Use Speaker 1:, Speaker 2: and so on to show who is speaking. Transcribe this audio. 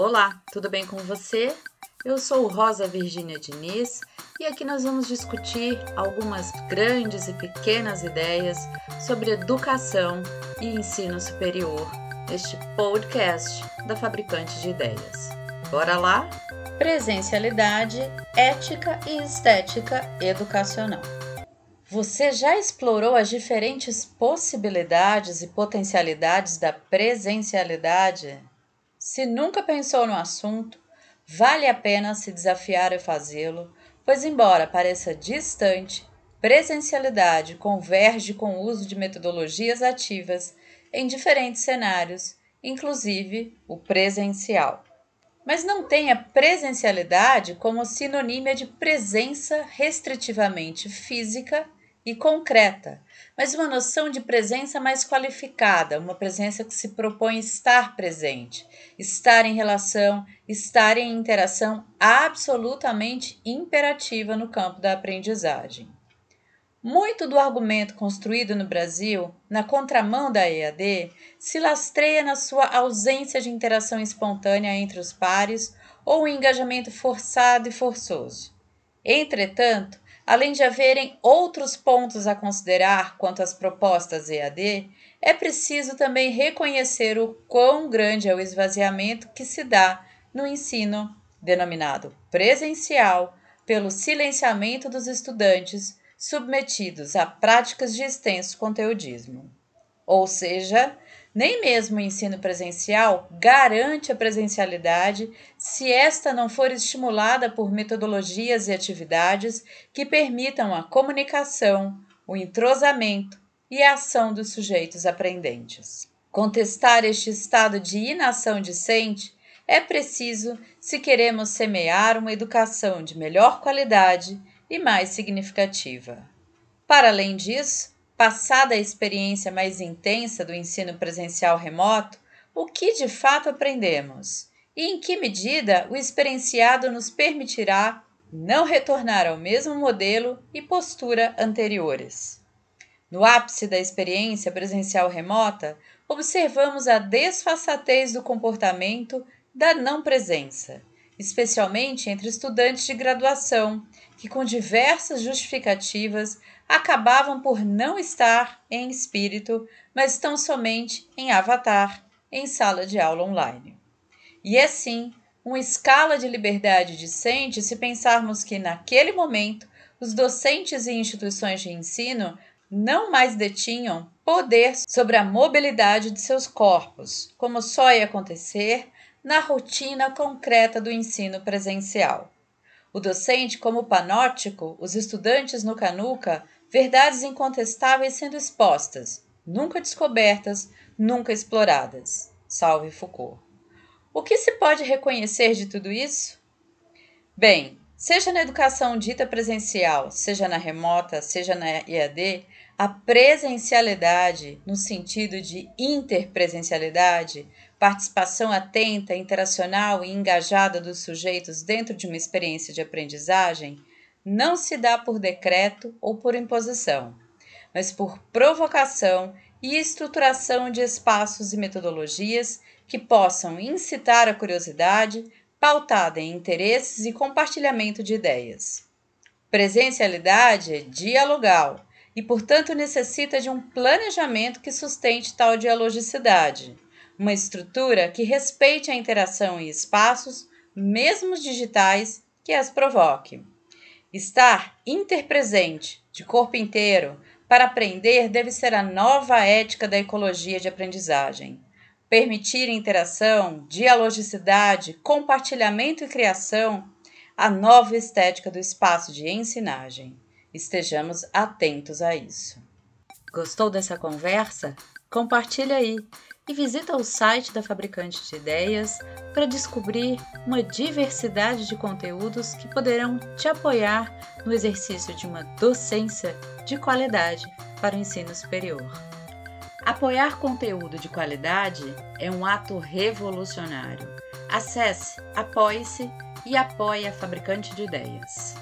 Speaker 1: Olá, tudo bem com você? Eu sou Rosa Virgínia Diniz e aqui nós vamos discutir algumas grandes e pequenas ideias sobre educação e ensino superior neste podcast da Fabricante de Ideias. Bora lá? Presencialidade, ética e estética educacional. Você já explorou as diferentes possibilidades e potencialidades da presencialidade? Se nunca pensou no assunto, vale a pena se desafiar a fazê-lo, pois, embora pareça distante, presencialidade converge com o uso de metodologias ativas em diferentes cenários, inclusive o presencial. Mas não tenha presencialidade como sinonímia de presença restritivamente física e concreta, mas uma noção de presença mais qualificada, uma presença que se propõe estar presente, estar em relação, estar em interação absolutamente imperativa no campo da aprendizagem. Muito do argumento construído no Brasil, na contramão da EAD, se lastreia na sua ausência de interação espontânea entre os pares ou engajamento forçado e forçoso. Entretanto, Além de haverem outros pontos a considerar quanto às propostas EAD, é preciso também reconhecer o quão grande é o esvaziamento que se dá no ensino denominado presencial pelo silenciamento dos estudantes submetidos a práticas de extenso conteudismo. Ou seja, nem mesmo o ensino presencial garante a presencialidade se esta não for estimulada por metodologias e atividades que permitam a comunicação, o entrosamento e a ação dos sujeitos aprendentes. Contestar este estado de inação discente é preciso se queremos semear uma educação de melhor qualidade e mais significativa. Para além disso, Passada a experiência mais intensa do ensino presencial remoto, o que de fato aprendemos? E em que medida o experienciado nos permitirá não retornar ao mesmo modelo e postura anteriores? No ápice da experiência presencial remota, observamos a desfaçatez do comportamento da não presença, especialmente entre estudantes de graduação, que, com diversas justificativas, acabavam por não estar em espírito, mas estão somente em avatar, em sala de aula online. E assim, uma escala de liberdade discente se pensarmos que, naquele momento, os docentes e instituições de ensino não mais detinham poder sobre a mobilidade de seus corpos, como só ia acontecer na rotina concreta do ensino presencial. O docente, como panóptico, os estudantes no canuca, verdades incontestáveis sendo expostas, nunca descobertas, nunca exploradas. Salve Foucault. O que se pode reconhecer de tudo isso? Bem, seja na educação dita presencial, seja na remota, seja na EAD, a presencialidade, no sentido de interpresencialidade, participação atenta, interacional e engajada dos sujeitos dentro de uma experiência de aprendizagem, não se dá por decreto ou por imposição, mas por provocação e estruturação de espaços e metodologias que possam incitar a curiosidade, pautada em interesses e compartilhamento de ideias. Presencialidade é dialogal e, portanto, necessita de um planejamento que sustente tal dialogicidade, uma estrutura que respeite a interação em espaços, mesmo digitais, que as provoque. Estar interpresente, de corpo inteiro, para aprender deve ser a nova ética da ecologia de aprendizagem. Permitir interação, dialogicidade, compartilhamento e criação, a nova estética do espaço de ensinagem. Estejamos atentos a isso. Gostou dessa conversa? Compartilha aí e visita o site da Fabricante de Ideias para descobrir uma diversidade de conteúdos que poderão te apoiar no exercício de uma docência de qualidade para o ensino superior. Apoiar conteúdo de qualidade é um ato revolucionário. Acesse, apoie-se e apoie a Fabricante de Ideias.